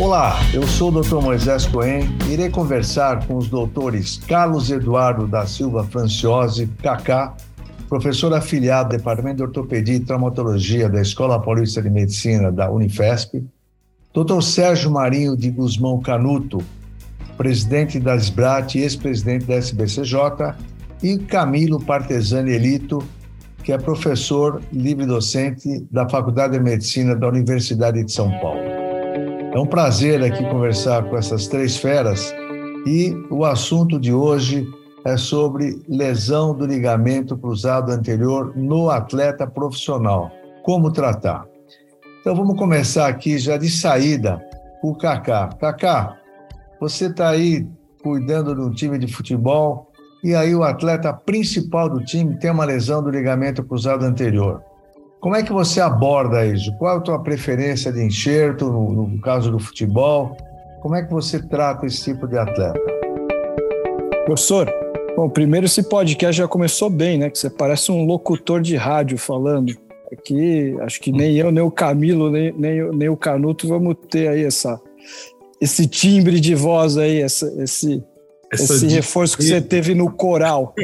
Olá, eu sou o Dr. Moisés Cohen irei conversar com os doutores Carlos Eduardo da Silva Franciose, Kaká, professor afiliado do Departamento de Ortopedia e Traumatologia da Escola Paulista de Medicina da Unifesp, Dr. Sérgio Marinho de Guzmão Canuto, presidente da SBRAT e ex-presidente da SBCJ, e Camilo Partesani Elito, que é professor livre-docente da Faculdade de Medicina da Universidade de São Paulo. É um prazer aqui conversar com essas três feras e o assunto de hoje é sobre lesão do ligamento cruzado anterior no atleta profissional. Como tratar? Então vamos começar aqui já de saída o Kaká. Kaká, você está aí cuidando de um time de futebol e aí o atleta principal do time tem uma lesão do ligamento cruzado anterior. Como é que você aborda isso? Qual é a tua preferência de enxerto no, no caso do futebol? Como é que você trata esse tipo de atleta? Professor, bom, primeiro esse podcast já começou bem, né? Que você parece um locutor de rádio falando. Aqui, acho que nem eu, nem o Camilo, nem, nem, nem o Canuto vamos ter aí essa, esse timbre de voz aí, essa, esse, essa esse reforço que você teve no coral.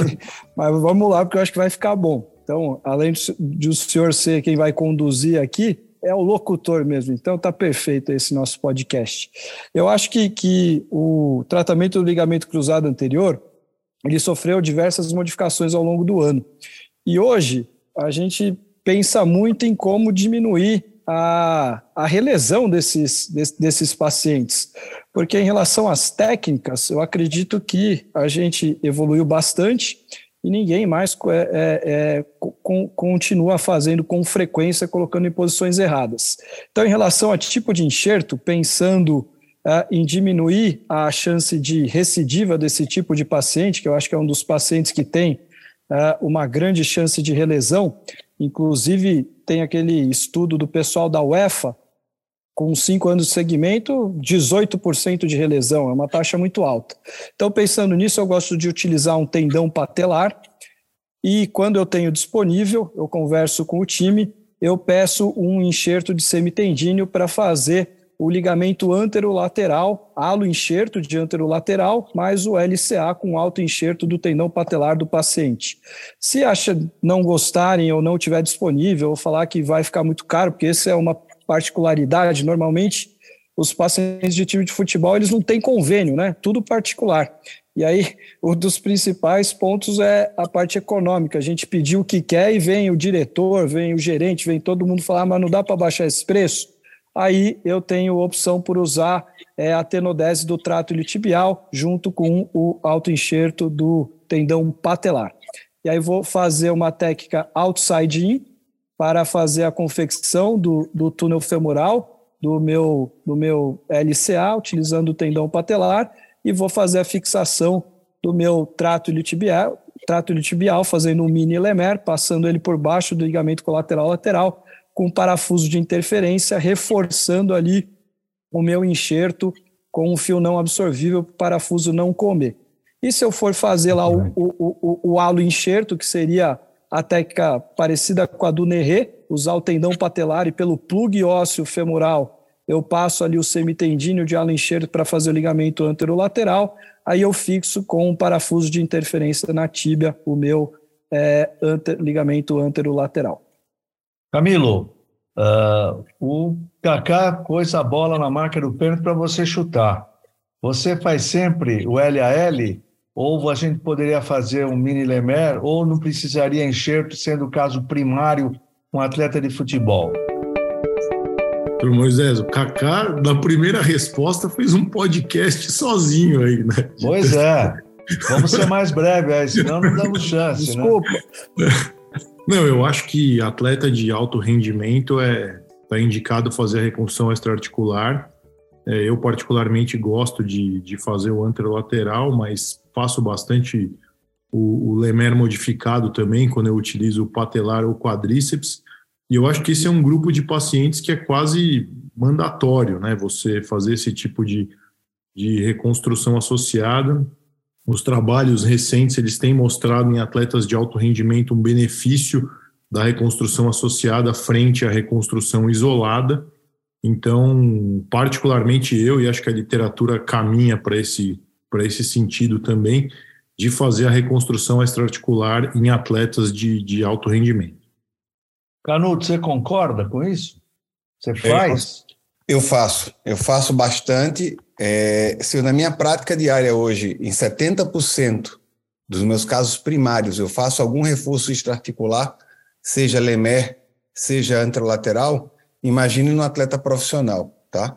Mas vamos lá, porque eu acho que vai ficar bom. Então, além de o senhor ser quem vai conduzir aqui, é o locutor mesmo. Então, tá perfeito esse nosso podcast. Eu acho que, que o tratamento do ligamento cruzado anterior ele sofreu diversas modificações ao longo do ano. E hoje a gente pensa muito em como diminuir a, a relesão desses, desses pacientes. Porque, em relação às técnicas, eu acredito que a gente evoluiu bastante e ninguém mais é, é, é, com, continua fazendo com frequência, colocando em posições erradas. Então, em relação a tipo de enxerto, pensando uh, em diminuir a chance de recidiva desse tipo de paciente, que eu acho que é um dos pacientes que tem uh, uma grande chance de relesão, inclusive tem aquele estudo do pessoal da UEFA, com cinco anos de segmento, 18% de relesão, é uma taxa muito alta. Então, pensando nisso, eu gosto de utilizar um tendão patelar e quando eu tenho disponível, eu converso com o time, eu peço um enxerto de semitendíneo para fazer o ligamento anterolateral, halo enxerto de anterolateral, mais o LCA com alto enxerto do tendão patelar do paciente. Se acha não gostarem ou não tiver disponível, ou falar que vai ficar muito caro, porque essa é uma particularidade, normalmente os pacientes de time de futebol, eles não têm convênio, né? Tudo particular. E aí, um dos principais pontos é a parte econômica. A gente pediu o que quer e vem o diretor, vem o gerente, vem todo mundo falar, mas não dá para baixar esse preço aí eu tenho opção por usar é, a tenodese do trato iliotibial junto com o autoenxerto do tendão patelar. E aí vou fazer uma técnica outside in para fazer a confecção do, do túnel femoral do meu, do meu LCA, utilizando o tendão patelar, e vou fazer a fixação do meu trato iliotibial, trato iliotibial fazendo um mini lemer, passando ele por baixo do ligamento colateral lateral, com parafuso de interferência, reforçando ali o meu enxerto com um fio não absorvível para o parafuso não comer. E se eu for fazer lá o, o, o, o halo enxerto, que seria a técnica parecida com a do Nerré, usar o tendão patelar e pelo plug ósseo femoral, eu passo ali o semitendíneo de halo enxerto para fazer o ligamento anterolateral, aí eu fixo com um parafuso de interferência na tíbia o meu é, anter, ligamento anterolateral. Camilo, uh, o Kaká pôs a bola na marca do pênalti para você chutar. Você faz sempre o LAL ou a gente poderia fazer um mini Lemer ou não precisaria enxerto, sendo o caso primário um atleta de futebol? Doutor Moisés, o Kaká, na primeira resposta, fez um podcast sozinho aí, né? Pois é. Vamos ser mais breve aí, senão não damos chance. Né? Desculpa. Né? Não, eu acho que atleta de alto rendimento é tá indicado fazer a reconstrução extraarticular. É, eu particularmente gosto de, de fazer o anterolateral, mas faço bastante o, o lemer modificado também quando eu utilizo o patelar ou quadríceps. E eu acho que esse é um grupo de pacientes que é quase mandatório, né? Você fazer esse tipo de, de reconstrução associada. Os trabalhos recentes eles têm mostrado em atletas de alto rendimento um benefício da reconstrução associada frente à reconstrução isolada. Então, particularmente eu, e acho que a literatura caminha para esse, esse sentido também, de fazer a reconstrução extraarticular em atletas de, de alto rendimento. Canuto, você concorda com isso? Você faz? Eu faço, eu faço bastante. É, se eu, na minha prática diária hoje, em 70% dos meus casos primários, eu faço algum reforço extraarticular, seja lemer, seja anterolateral, imagine no atleta profissional, tá?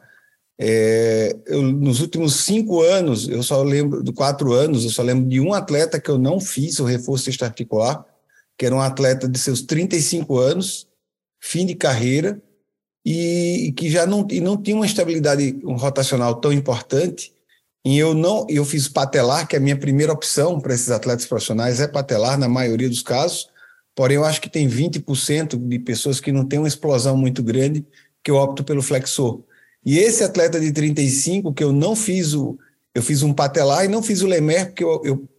É, eu, nos últimos cinco anos, eu só lembro, de quatro anos, eu só lembro de um atleta que eu não fiz o reforço extraarticular, que era um atleta de seus 35 anos, fim de carreira, e, e que já não, e não tinha uma estabilidade rotacional tão importante, e eu não, eu fiz patelar, que é a minha primeira opção para esses atletas profissionais é patelar na maioria dos casos, porém eu acho que tem 20% de pessoas que não têm uma explosão muito grande, que eu opto pelo flexor. E esse atleta de 35 que eu não fiz o eu fiz um patelar e não fiz o lemer porque eu eu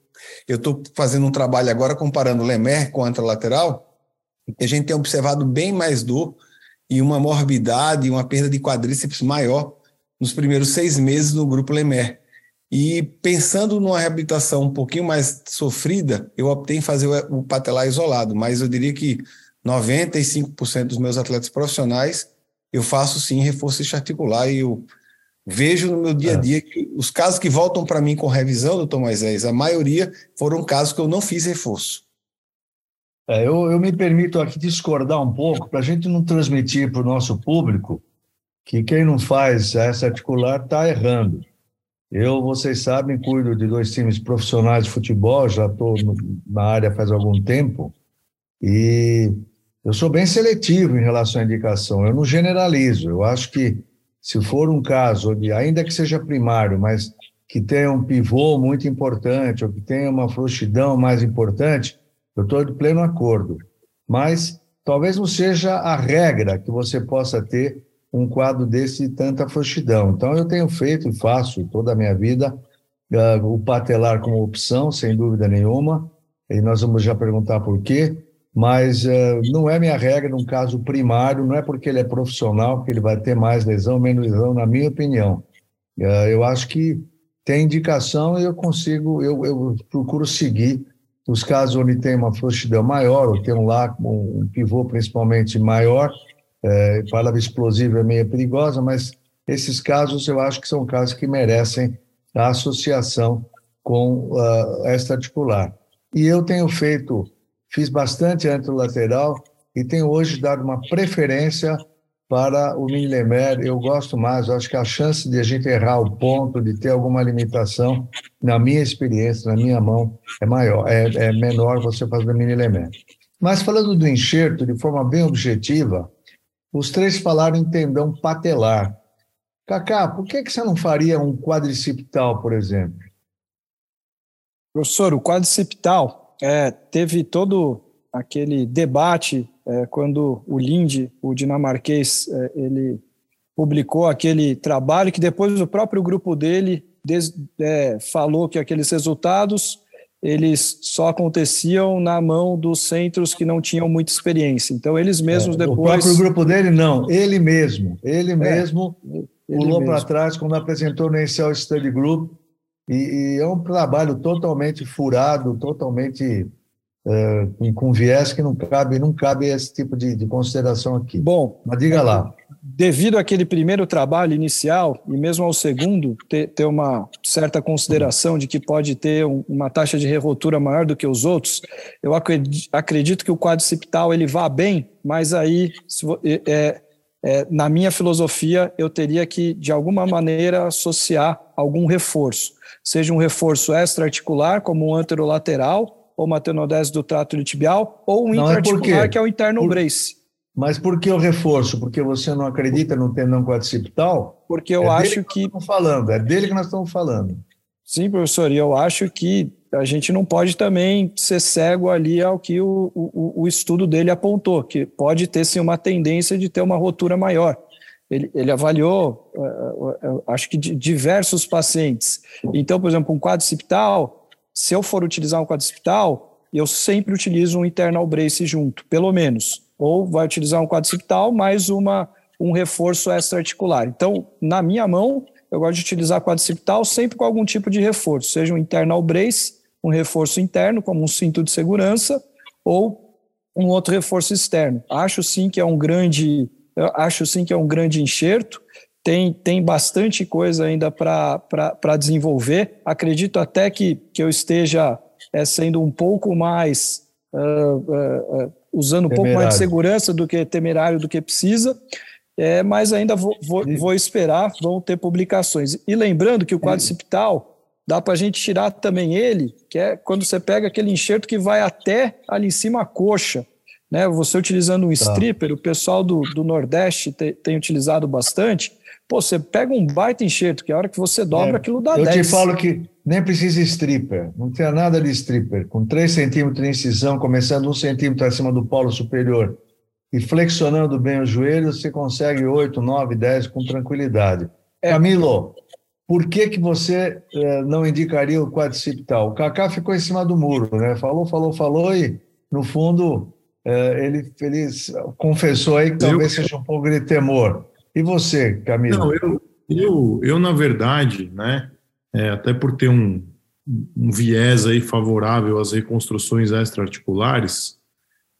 eu estou fazendo um trabalho agora comparando o lemer com a lateral, e a gente tem observado bem mais dor e uma morbidade, uma perda de quadríceps maior nos primeiros seis meses no grupo lemer. E pensando numa reabilitação um pouquinho mais sofrida, eu optei em fazer o patelar isolado, mas eu diria que 95% dos meus atletas profissionais eu faço sim reforço articular e eu vejo no meu dia a é. dia que os casos que voltam para mim com revisão, doutor Moisés, a maioria foram casos que eu não fiz reforço. É, eu, eu me permito aqui discordar um pouco para a gente não transmitir para o nosso público que quem não faz essa articular está errando. Eu, vocês sabem, cuido de dois times profissionais de futebol, já estou na área faz algum tempo, e eu sou bem seletivo em relação à indicação, eu não generalizo. Eu acho que se for um caso, de, ainda que seja primário, mas que tenha um pivô muito importante, ou que tenha uma frouxidão mais importante, eu estou de pleno acordo. Mas talvez não seja a regra que você possa ter um quadro desse de tanta frouxidão. Então, eu tenho feito e faço toda a minha vida uh, o patelar como opção, sem dúvida nenhuma, e nós vamos já perguntar por quê, mas uh, não é minha regra num caso primário, não é porque ele é profissional que ele vai ter mais lesão, menos lesão, na minha opinião. Uh, eu acho que tem indicação e eu consigo, eu, eu procuro seguir os casos onde tem uma frouxidão maior, ou tem um lá, um pivô principalmente maior, é, palavra explosiva é meio perigosa, mas esses casos eu acho que são casos que merecem a associação com uh, esta articular. E eu tenho feito, fiz bastante anterolateral e tenho hoje dado uma preferência para o milimer. Eu gosto mais, eu acho que a chance de a gente errar o ponto, de ter alguma limitação, na minha experiência, na minha mão, é maior, é, é menor você fazer o milimer. Mas falando do enxerto de forma bem objetiva, os três falaram em tendão patelar. Cacá, por que, que você não faria um quadricipital, por exemplo? Professor, o quadricipital é, teve todo aquele debate é, quando o Linde, o dinamarquês, é, ele publicou aquele trabalho que depois o próprio grupo dele des, é, falou que aqueles resultados eles só aconteciam na mão dos centros que não tinham muita experiência. Então, eles mesmos é, depois. O próprio grupo dele, não, ele mesmo. Ele é, mesmo pulou para trás quando apresentou no Excel Study Group. E, e, é um trabalho totalmente furado, totalmente é, com, viés que não cabe, não cabe esse tipo de, de consideração aqui. Bom, mas diga lá devido àquele primeiro trabalho inicial e mesmo ao segundo ter, ter uma certa consideração de que pode ter um, uma taxa de revoltura maior do que os outros, eu acredito, acredito que o quadricipital ele vá bem, mas aí é, é, na minha filosofia eu teria que de alguma maneira associar algum reforço, seja um reforço extra-articular como um anterolateral ou uma tenodese do trato tibial ou um é intra-articular que é o interno Por... brace. Mas por que o reforço? Porque você não acredita no tendão quadricipital? Porque eu é acho que. que falando, é dele que nós estamos falando. Sim, professor, e eu acho que a gente não pode também ser cego ali ao que o, o, o estudo dele apontou, que pode ter sim uma tendência de ter uma rotura maior. Ele, ele avaliou, uh, uh, acho que diversos pacientes. Então, por exemplo, um quadricipital, se eu for utilizar um quadricipital, eu sempre utilizo um internal brace junto, pelo menos ou vai utilizar um quadricipital mais uma, um reforço extra-articular. Então, na minha mão, eu gosto de utilizar quadricipital sempre com algum tipo de reforço, seja um internal brace, um reforço interno, como um cinto de segurança, ou um outro reforço externo. Acho sim que é um grande, acho sim que é um grande enxerto. Tem, tem bastante coisa ainda para desenvolver. Acredito até que, que eu esteja é, sendo um pouco mais uh, uh, uh, usando um temerário. pouco mais de segurança do que temerário do que precisa. É, mas ainda vou, vou, vou, esperar, vão ter publicações. E lembrando que o quadricipital dá para a gente tirar também ele, que é quando você pega aquele enxerto que vai até ali em cima a coxa. Né? Você utilizando um tá. stripper, o pessoal do, do Nordeste te, tem utilizado bastante. Pô, você pega um baita enxerto, que é a hora que você dobra, é, aquilo dá eu 10. Eu te falo que nem precisa stripper, não tem nada de stripper. Com 3 centímetros de incisão, começando um centímetro acima do polo superior e flexionando bem o joelho, você consegue 8, 9, 10 com tranquilidade. É. Camilo, por que, que você eh, não indicaria o quadricipital? O Kaká ficou em cima do muro, né? Falou, falou, falou e, no fundo, ele, ele confessou aí que talvez eu... seja um pouco de temor. E você, Camilo? Não, eu, eu, eu na verdade, né, é, até por ter um, um viés aí favorável às reconstruções extraarticulares,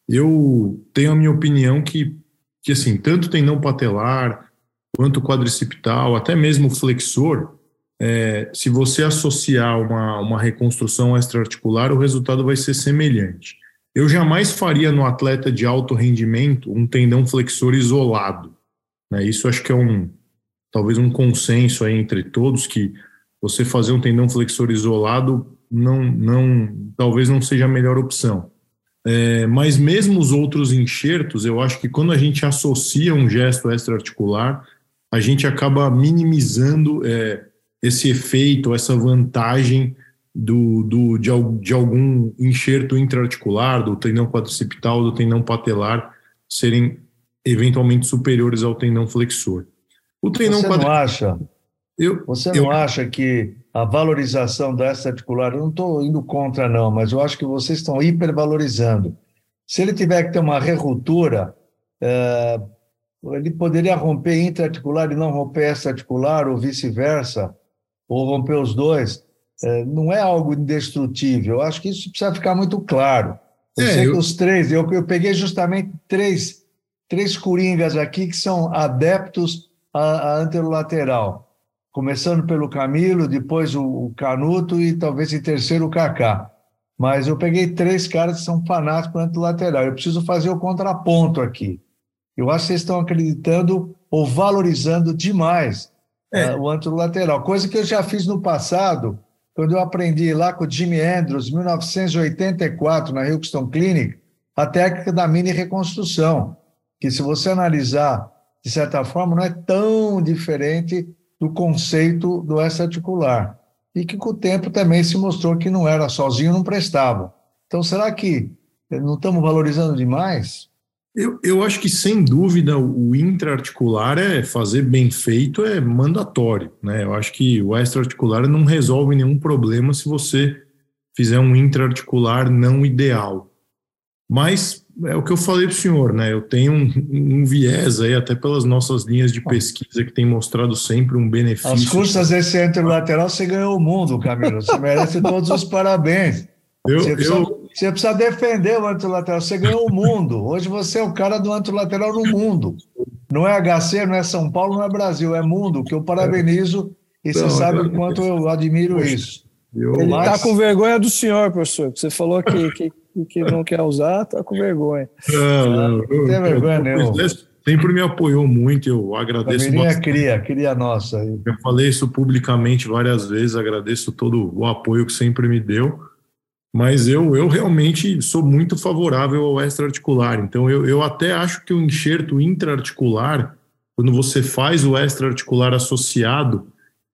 eu tenho a minha opinião que, que assim, tanto tendão patelar, quanto quadricipital, até mesmo flexor, é, se você associar uma, uma reconstrução extraarticular, o resultado vai ser semelhante. Eu jamais faria no atleta de alto rendimento um tendão flexor isolado. Né? Isso acho que é um talvez um consenso aí entre todos que você fazer um tendão flexor isolado não, não talvez não seja a melhor opção. É, mas mesmo os outros enxertos, eu acho que quando a gente associa um gesto extraarticular, a gente acaba minimizando é, esse efeito, essa vantagem do, do, de, de algum enxerto intraarticular, do tendão quadricipital, do tendão patelar, serem eventualmente superiores ao tendão flexor. O tendão Você não acha? Eu, Você não eu... acha que a valorização dessa articular, eu não estou indo contra não, mas eu acho que vocês estão hipervalorizando. Se ele tiver que ter uma reruptura, é, ele poderia romper intraarticular e não romper extraarticular, ou vice-versa, ou romper os dois. É, não é algo indestrutível. Eu acho que isso precisa ficar muito claro. Eu é, sei eu... que os três, eu, eu peguei justamente três, três coringas aqui que são adeptos à, à anterolateral. Começando pelo Camilo, depois o, o Canuto e talvez em terceiro o Kaká. Mas eu peguei três caras que são fanáticos por anterolateral. Eu preciso fazer o contraponto aqui. Eu acho que vocês estão acreditando ou valorizando demais é. uh, o anterolateral, coisa que eu já fiz no passado, quando eu aprendi lá com o Jimmy Andrews, em 1984, na Houston Clinic, a técnica da mini reconstrução, que se você analisar de certa forma não é tão diferente do conceito do extra-articular, e que com o tempo também se mostrou que não era sozinho, não prestava. Então, será que não estamos valorizando demais? Eu, eu acho que, sem dúvida, o intraarticular é fazer bem feito, é mandatório. Né? Eu acho que o extraarticular não resolve nenhum problema se você fizer um intraarticular não ideal. Mas é o que eu falei para o senhor, né? Eu tenho um, um, viés aí, até pelas nossas linhas de pesquisa, que tem mostrado sempre um benefício. As custas desse anterolateral, você ganhou o mundo, Camilo. Você merece todos os parabéns. Eu, você, eu... você precisa defender o anterolateral. Você ganhou o mundo. Hoje você é o cara do anterolateral no mundo. Não é HC, não é São Paulo, não é Brasil, é mundo, que eu parabenizo e você sabe o quanto eu admiro Poxa, isso. Eu, Ele está com vergonha do senhor, professor. Você falou que, que, que não quer usar, está com vergonha. Não, não, não tem vergonha nenhuma sempre me apoiou muito, eu agradeço Família bastante. cria, cria nossa. Eu falei isso publicamente várias vezes, agradeço todo o apoio que sempre me deu mas eu, eu realmente sou muito favorável ao extraarticular. Então, eu, eu até acho que o enxerto intraarticular, quando você faz o extraarticular associado,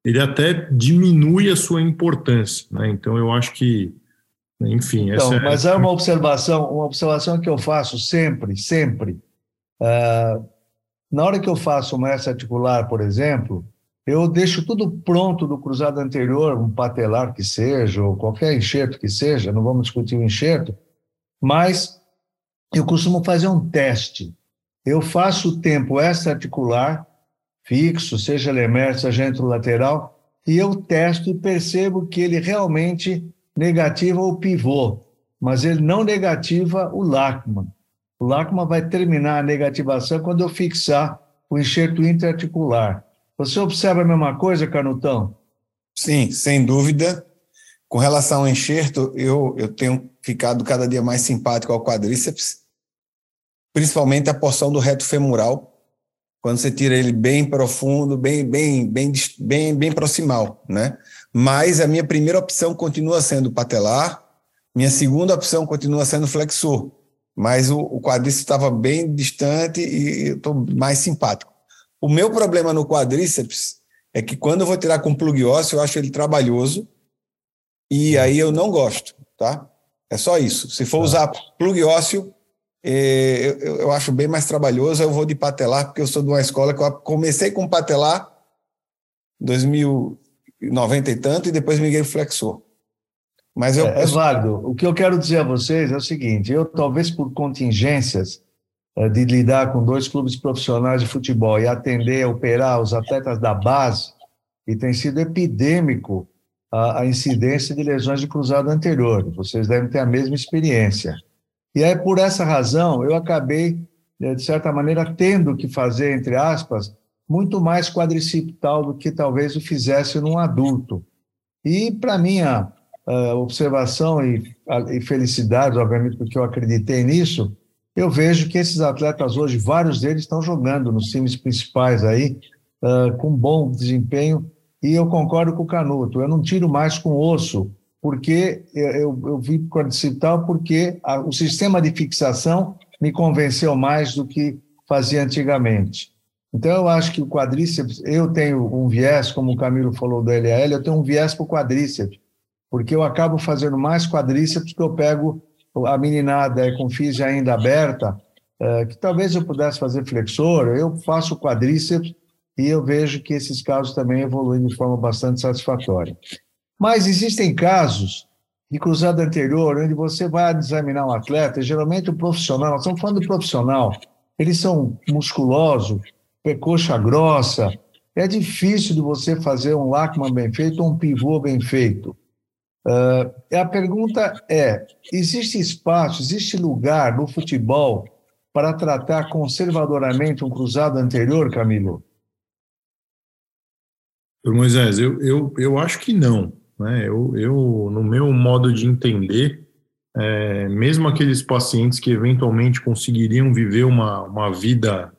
ele até diminui a sua importância. Né? Então, eu acho que, enfim. Então, é... Mas é uma observação, uma observação que eu faço sempre, sempre. Uh, na hora que eu faço uma extraarticular, por exemplo, eu deixo tudo pronto do cruzado anterior, um patelar que seja, ou qualquer enxerto que seja, não vamos discutir o enxerto, mas eu costumo fazer um teste. eu faço tempo extra-articular, fixo, seja lemer, seja lateral, e eu testo e percebo que ele realmente negativa o pivô, mas ele não negativa o Lachman. O Lachman vai terminar a negativação quando eu fixar o enxerto interarticular. Você observa a mesma coisa, Canutão? Sim, sem dúvida. Com relação ao enxerto, eu, eu tenho ficado cada dia mais simpático ao quadríceps, principalmente a porção do reto femoral, quando você tira ele bem profundo, bem, bem, bem, bem, bem proximal, né? Mas a minha primeira opção continua sendo patelar, minha segunda opção continua sendo flexor, mas o, o quadríceps estava bem distante e eu estou mais simpático. O meu problema no quadríceps é que quando eu vou tirar com plug ósseo, eu acho ele trabalhoso e aí eu não gosto, tá? É só isso. Se for tá. usar plug ósseo, é, eu, eu, acho bem mais trabalhoso. Eu vou de patelar, porque eu sou de uma escola que eu comecei com patelar em 2090 e tanto, e depois migrei para flexor. Mas eu, é, é válido. O que eu quero dizer a vocês é o seguinte: eu, talvez por contingências de lidar com dois clubes profissionais de futebol e atender, operar os atletas da base, e tem sido epidêmico a, a incidência de lesões de cruzado anterior. Vocês devem ter a mesma experiência. E aí, por essa razão, eu acabei, eh, de certa maneira, tendo que fazer, entre aspas, muito mais quadricipital do que talvez o fizesse num adulto. E, para minha uh, observação e, e felicidade, obviamente, porque eu acreditei nisso, eu vejo que esses atletas hoje, vários deles estão jogando nos times principais aí, uh, com bom desempenho, e eu concordo com o Canuto, eu não tiro mais com osso porque eu, eu vi quadricipital porque a, o sistema de fixação me convenceu mais do que fazia antigamente. Então, eu acho que o quadríceps, eu tenho um viés, como o Camilo falou do LAL, eu tenho um viés para o quadríceps, porque eu acabo fazendo mais quadríceps que eu pego a meninada com física ainda aberta, é, que talvez eu pudesse fazer flexor, eu faço quadríceps e eu vejo que esses casos também evoluem de forma bastante satisfatória. Mas existem casos de cruzado anterior, onde você vai examinar um atleta, geralmente o profissional, nós estamos falando do profissional, eles são musculosos, coxa grossa, é difícil de você fazer um Lachman bem feito ou um pivô bem feito. Uh, a pergunta é: existe espaço, existe lugar no futebol para tratar conservadoramente um cruzado anterior, Camilo? Moisés, eu, eu, eu acho que não. Né? Eu, eu, no meu modo de entender, é, mesmo aqueles pacientes que eventualmente conseguiriam viver uma, uma vida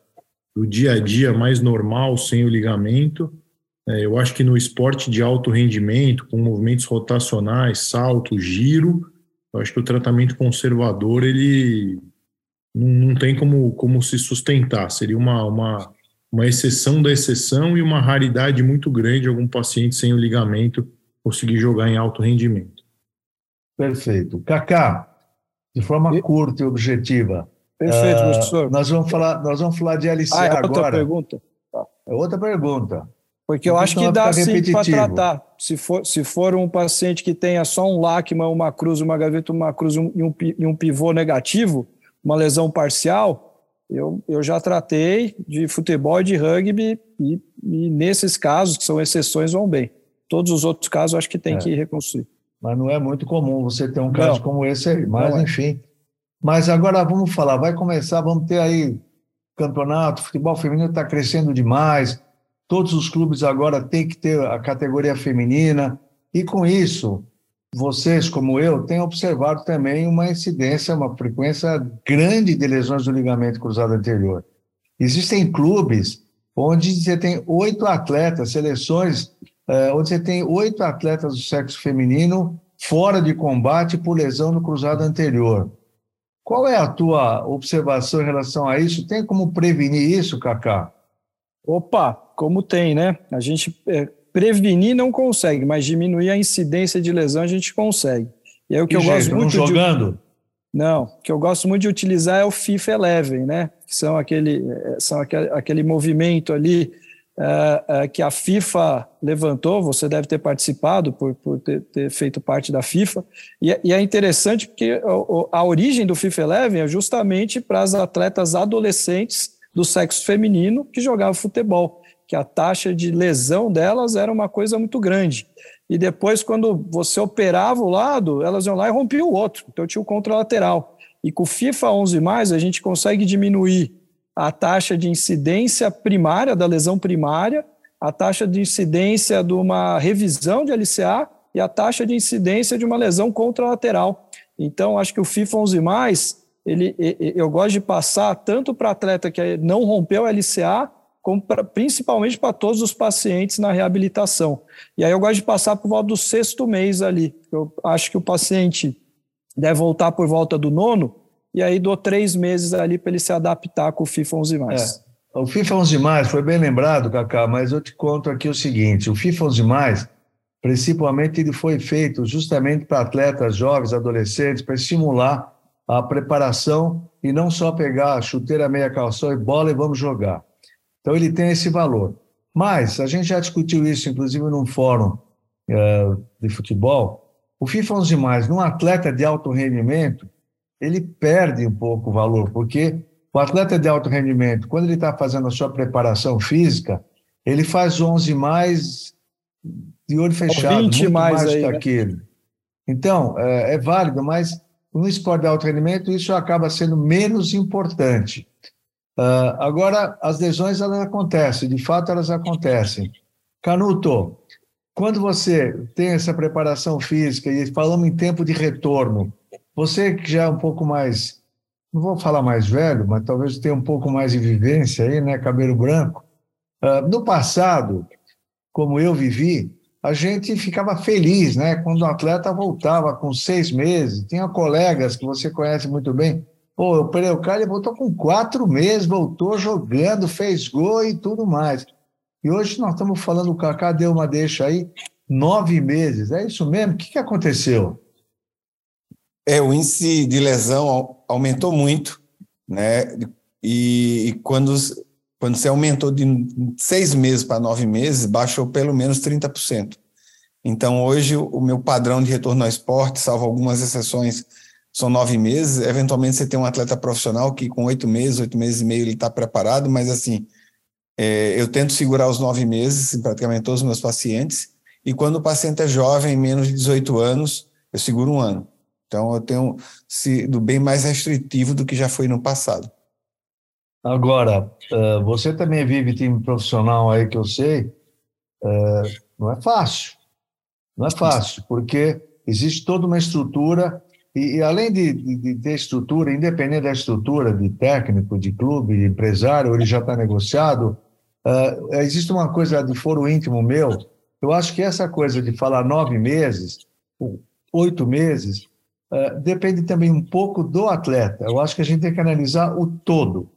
do dia a dia mais normal, sem o ligamento, é, eu acho que no esporte de alto rendimento, com movimentos rotacionais, salto, giro, eu acho que o tratamento conservador ele não, não tem como, como se sustentar. Seria uma, uma, uma exceção da exceção e uma raridade muito grande algum paciente sem o ligamento conseguir jogar em alto rendimento. Perfeito. Kaká, de forma e... curta e objetiva. Perfeito, uh, professor. Nós vamos falar, nós vamos falar de LCA ah, é outra agora. pergunta. É outra pergunta. Porque eu acho que dá sim para tratar. Se for, se for um paciente que tenha só um LACMA, uma cruz, uma gaveta, uma cruz e um, e um pivô negativo, uma lesão parcial, eu, eu já tratei de futebol e de rugby e, e nesses casos, que são exceções, vão bem. Todos os outros casos, acho que tem é. que reconstruir. Mas não é muito comum você ter um caso não. como esse aí. Mas, é. enfim. Mas agora vamos falar, vai começar, vamos ter aí campeonato, futebol feminino está crescendo demais, todos os clubes agora têm que ter a categoria feminina, e com isso, vocês, como eu, têm observado também uma incidência, uma frequência grande de lesões do ligamento cruzado anterior. Existem clubes onde você tem oito atletas, seleções é, onde você tem oito atletas do sexo feminino fora de combate por lesão no cruzado anterior. Qual é a tua observação em relação a isso? Tem como prevenir isso, Cacá? Opa, como tem, né? A gente é, prevenir não consegue, mas diminuir a incidência de lesão a gente consegue. E é o que, que eu jeito, gosto muito não jogando? De... Não, o que eu gosto muito de utilizar é o FIFA Eleven, né? Que são aquele, é, são aquele, aquele movimento ali é, é, que a FIFA levantou, você deve ter participado por, por ter, ter, feito parte da FIFA, e, é, e é interessante porque a, a, origem do FIFA Eleven é justamente para as atletas adolescentes do sexo feminino que jogava futebol, que a taxa de lesão delas era uma coisa muito grande. E depois, quando você operava o lado, elas iam lá e rompiam o outro. Então tinha o contralateral. E com o FIFA 11, a gente consegue diminuir a taxa de incidência primária, da lesão primária, a taxa de incidência de uma revisão de LCA e a taxa de incidência de uma lesão contralateral. Então, acho que o FIFA 11, ele, eu gosto de passar tanto para atleta que não rompeu a LCA, como pra, principalmente para todos os pacientes na reabilitação. E aí eu gosto de passar por volta do sexto mês ali. Eu acho que o paciente deve voltar por volta do nono, e aí dou três meses ali para ele se adaptar com o FIFA 11+. É. O FIFA 11+, foi bem lembrado, Cacá, mas eu te conto aqui o seguinte, o FIFA 11+, principalmente ele foi feito justamente para atletas jovens, adolescentes, para estimular a preparação e não só pegar chuteira, meia calção e bola e vamos jogar. Então ele tem esse valor. Mas a gente já discutiu isso, inclusive, num fórum uh, de futebol. O FIFA 11 mais, num atleta de alto rendimento, ele perde um pouco o valor, porque o atleta de alto rendimento, quando ele está fazendo a sua preparação física, ele faz 11 mais de olho fechado, 20 muito mais, mais aí, que né? aquele. Então, é, é válido, mas no esporte de alto rendimento, isso acaba sendo menos importante. Uh, agora, as lesões elas acontecem, de fato elas acontecem. Canuto, quando você tem essa preparação física e falamos em tempo de retorno, você que já é um pouco mais, não vou falar mais velho, mas talvez tenha um pouco mais de vivência aí, né, cabelo branco. Uh, no passado, como eu vivi, a gente ficava feliz, né? Quando o atleta voltava com seis meses, tinha colegas que você conhece muito bem. Pô, o ele voltou com quatro meses, voltou jogando, fez gol e tudo mais. E hoje nós estamos falando, o Kaká deu uma deixa aí, nove meses. É isso mesmo? O que, que aconteceu? É, o índice de lesão aumentou muito, né? E, e quando quando você aumentou de seis meses para nove meses, baixou pelo menos 30%. Então, hoje, o meu padrão de retorno ao esporte, salvo algumas exceções, são nove meses. Eventualmente, você tem um atleta profissional que, com oito meses, oito meses e meio, ele está preparado, mas, assim, é, eu tento segurar os nove meses em praticamente todos os meus pacientes. E quando o paciente é jovem, menos de 18 anos, eu seguro um ano. Então, eu tenho sido bem mais restritivo do que já foi no passado. Agora, uh, você também vive time profissional aí que eu sei, uh, não é fácil. Não é fácil, porque existe toda uma estrutura, e, e além de, de, de, ter estrutura, independente da estrutura de técnico, de clube, de empresário, ele já está negociado, uh, existe uma coisa de foro íntimo meu, eu acho que essa coisa de falar nove meses, oito meses, depende também um pouco do atleta. Eu acho que a gente tem que analisar o todo.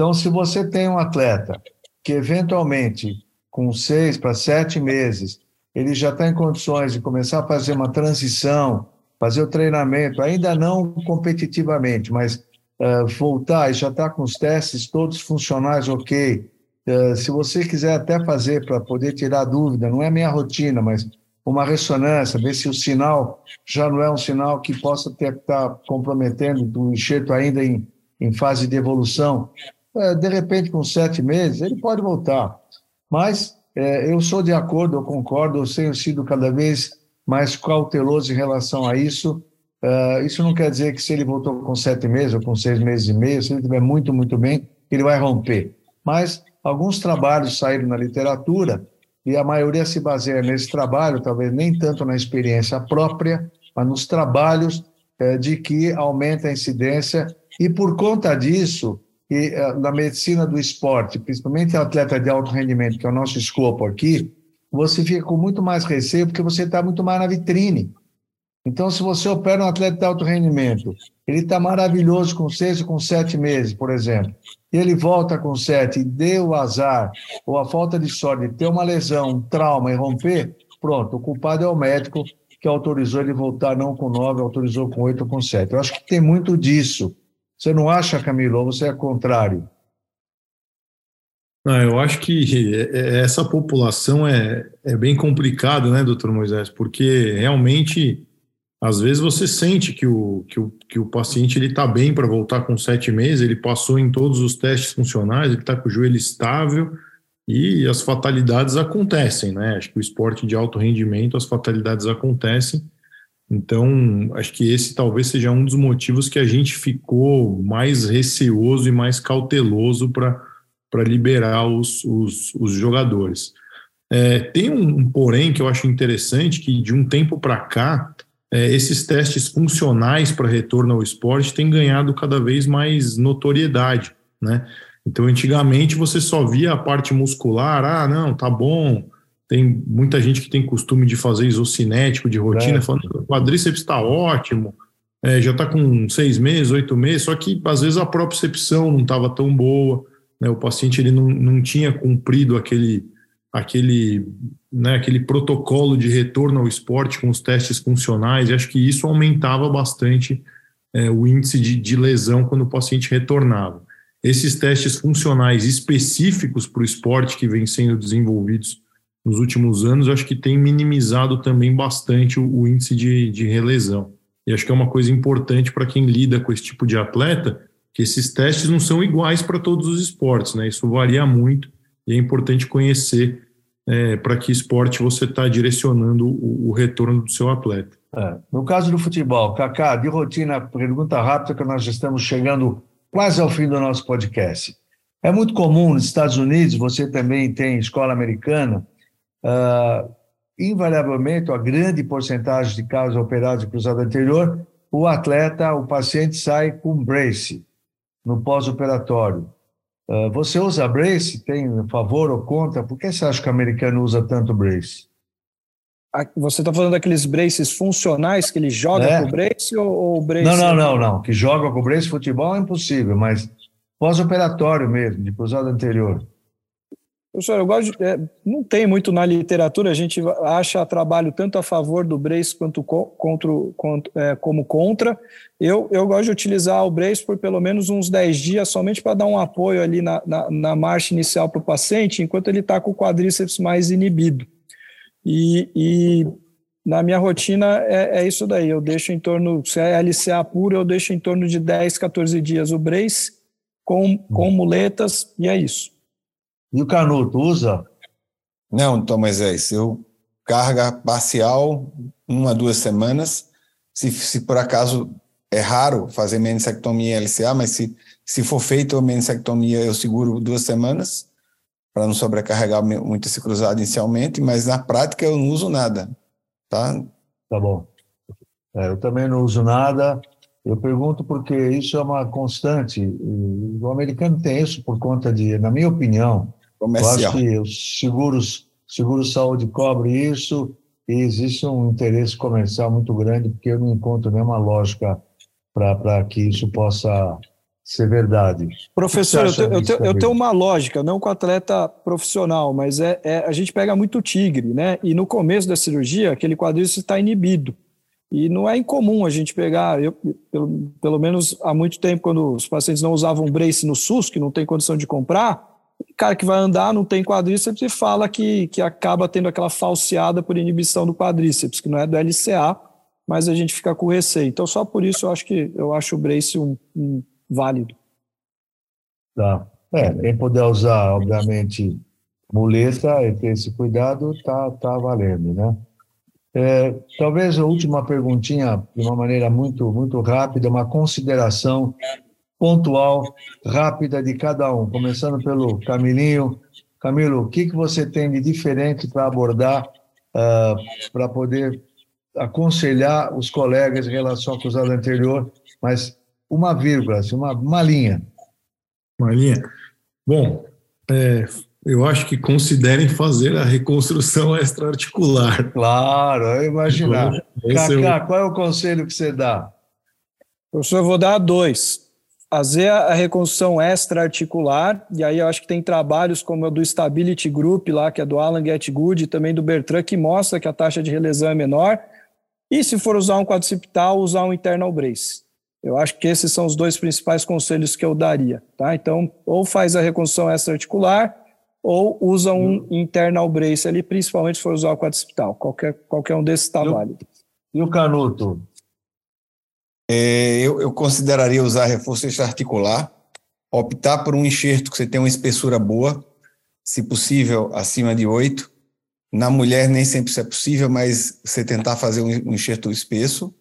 Então, se você tem um atleta que eventualmente, com seis para sete meses, ele já está em condições de começar a fazer uma transição, fazer o treinamento, ainda não competitivamente, mas uh, voltar e já está com os testes todos funcionais ok. Uh, se você quiser até fazer para poder tirar dúvida, não é minha rotina, mas uma ressonância, ver se o sinal já não é um sinal que possa estar tá comprometendo o enxerto ainda em, em fase de evolução. É, de repente, com sete meses, ele pode voltar. Mas é, eu sou de acordo, eu concordo, eu tenho sido cada vez mais cauteloso em relação a isso. É, isso não quer dizer que se ele voltou com sete meses ou com seis meses e meio, se ele estiver muito, muito bem, ele vai romper. Mas alguns trabalhos saíram na literatura e a maioria se baseia nesse trabalho, talvez nem tanto na experiência própria, mas nos trabalhos é, de que aumenta a incidência e por conta disso e eh, na medicina do esporte, principalmente atleta de alto rendimento, que é o nosso escopo aqui, você fica com muito mais receio porque você está muito mais na vitrine. Então, se você opera um atleta de alto rendimento, ele está maravilhoso com seis com sete meses, por exemplo, e ele volta com sete e deu o azar ou a falta de sorte de ter uma lesão, um trauma e romper, pronto, o culpado é o médico que autorizou ele voltar não com nove, autorizou com oito ou com sete. Eu acho que tem muito disso. Você não acha, Camilo, você é contrário? Não, eu acho que é, é, essa população é, é bem complicado, né, doutor Moisés? Porque realmente às vezes você sente que o, que o, que o paciente ele está bem para voltar com sete meses, ele passou em todos os testes funcionais, ele está com o joelho estável e as fatalidades acontecem, né? Acho que o esporte de alto rendimento, as fatalidades acontecem. Então, acho que esse talvez seja um dos motivos que a gente ficou mais receoso e mais cauteloso para liberar os, os, os jogadores. É, tem um, um, porém que eu acho interessante, que de um tempo para cá, é, esses testes funcionais para retorno ao esporte têm ganhado cada vez mais notoriedade, né? Então, antigamente você só via a parte muscular, ah, não, tá bom, tem muita gente que tem costume de fazer isocinético de rotina, é. falando o quadríceps está ótimo, é, já está com seis meses, oito meses, só que às vezes a propriocepção não estava tão boa, né, o paciente ele não, não tinha cumprido aquele, aquele, né, aquele protocolo de retorno ao esporte com os testes funcionais, e acho que isso aumentava bastante é, o índice de, de lesão quando o paciente retornava. Esses testes funcionais específicos para o esporte que vêm sendo desenvolvidos nos últimos anos, acho que tem minimizado também bastante o, o índice de, de relesão. E acho que é uma coisa importante para quem lida com esse tipo de atleta, que esses testes não são iguais para todos os esportes, né? Isso varia muito e é importante conhecer é, para que esporte você está direcionando o, o, retorno do seu atleta. É. No caso do futebol, Kaká, de rotina, pergunta rápida que nós estamos chegando quase ao fim do nosso podcast. É muito comum nos Estados Unidos, você também tem escola americana, uh, invariavelmente, a grande porcentagem de casos operados de cruzado anterior, o atleta, o paciente sai com brace no pós-operatório. Uh, você usa brace? Tem favor ou contra? Por que você acha que o americano usa tanto brace? Você está falando daqueles braces funcionais que ele joga é. com o brace ou, ou brace? Não, não, não, não. Que joga com o brace futebol é impossível, mas pós-operatório mesmo, de cruzado anterior. Professor, eu gosto de, é, não tem muito na literatura, a gente acha trabalho tanto a favor do brace quanto contra, é, como contra. Eu, eu gosto de utilizar o brace por pelo menos uns 10 dias, somente para dar um apoio ali na, na, na marcha inicial para o paciente, enquanto ele está com o quadríceps mais inibido. E, e na minha rotina é, é, isso daí, eu deixo em torno, se é LCA pura, eu deixo em torno de 10, 14 dias o brace com, com muletas e é isso. E o canuto, usa? Não, Tom Moisés, eu carga parcial, uma, duas semanas. Se, se por acaso é raro fazer menisectomia LCA, mas se, se for feito a menisectomia, eu seguro duas semanas para não sobrecarregar muito esse cruzado inicialmente, mas na prática eu não uso nada, tá? Tá bom. É, eu também não uso nada. Eu pergunto porque isso é uma constante. O americano tem isso por conta de, na minha opinião, Comercial. Eu acho que os seguros, seguro saúde cobre isso e existe um interesse comercial muito grande, porque eu não encontro nenhuma lógica para que isso possa ser verdade. Professor, eu, tenho, eu, tenho, eu tenho, uma lógica, não com atleta profissional, mas é, é, a gente pega muito tigre, né? E no começo da cirurgia, aquele quadríceps está inibido. E não é incomum a gente pegar, eu, pelo, pelo menos há muito tempo, quando os pacientes não usavam brace no SUS, que não tem condição de comprar, cara que vai andar não tem quadríceps e fala que, que acaba tendo aquela falseada por inibição do quadríceps, que não é do LCA, mas a gente fica com receio. Então, só por isso eu acho que eu acho o brace um, um válido. Tá. É, quem puder usar, obviamente, muleta e ter esse cuidado, tá, tá valendo, né? É, talvez a última perguntinha, de uma maneira muito, muito rápida, uma consideração pontual, rápida de cada um, começando pelo Camilinho. Camilo, o que, que você tem de diferente para abordar, uh, para poder aconselhar os colegas em relação ao cruzado anterior, mas uma vírgula, assim, uma, uma linha. Uma linha. Bom, é, eu acho que considerem fazer a reconstrução extraarticular. Claro, eu imaginar. Cacá, é o... qual é o conselho que você dá? Professor, eu vou dar dois fazer a reconstrução extra-articular, e aí eu acho que tem trabalhos como o do Stability Group lá, que é do Alan Getgood, e também do Bertrand, que mostra que a taxa de relesão é menor. E se for usar um quadricipital, usar um internal brace. Eu acho que esses são os dois principais conselhos que eu daria, tá? Então, ou faz a reconstrução extra-articular, ou usa um internal brace ali, principalmente se for usar o quadricipital. Qualquer, qualquer um desses está válido. E o canuto? É, eu, eu consideraria usar reforço extraarticular, optar por um enxerto que você tem uma espessura boa, se possível acima de 8. Na mulher nem sempre isso é possível, mas você tentar fazer um enxerto espesso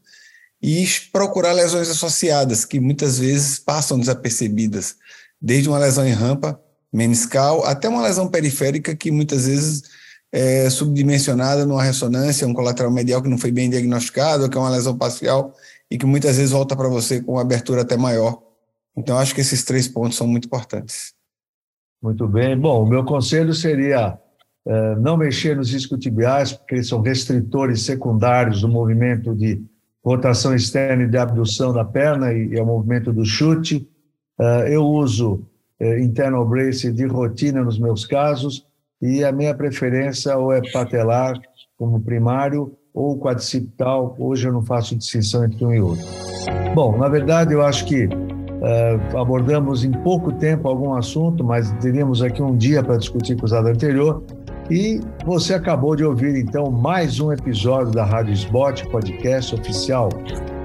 e procurar lesões associadas, que muitas vezes passam desapercebidas, desde uma lesão em rampa meniscal até uma lesão periférica que muitas vezes é subdimensionada numa ressonância, um colateral medial que não foi bem diagnosticado, que é uma lesão parcial e que muitas vezes volta para você com uma abertura até maior. Então, acho que esses três pontos são muito importantes. Muito bem. Bom, o meu conselho seria é, não mexer nos isquiotibiais, porque eles são restritores secundários do movimento de rotação externa e de abdução da perna e, e ao movimento do chute. É, eu uso é, internal brace de rotina nos meus casos e a minha preferência ou é patelar como primário ou quadricipital. Hoje eu não faço distinção entre um e outro. Bom, na verdade eu acho que uh, abordamos em pouco tempo algum assunto, mas teríamos aqui um dia para discutir com o usado anterior. E você acabou de ouvir então mais um episódio da Rádio Sbot, podcast oficial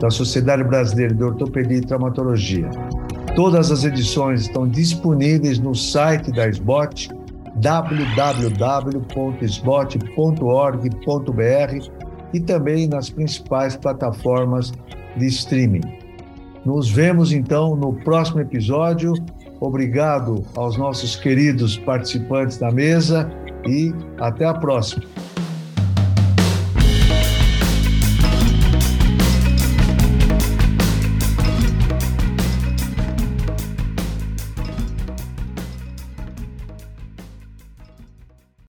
da Sociedade Brasileira de Ortopedia e Traumatologia. Todas as edições estão disponíveis no site da SBOT, www.sbot.org.br e também nas principais plataformas de streaming. Nos vemos então no próximo episódio. Obrigado aos nossos queridos participantes da mesa e até a próxima.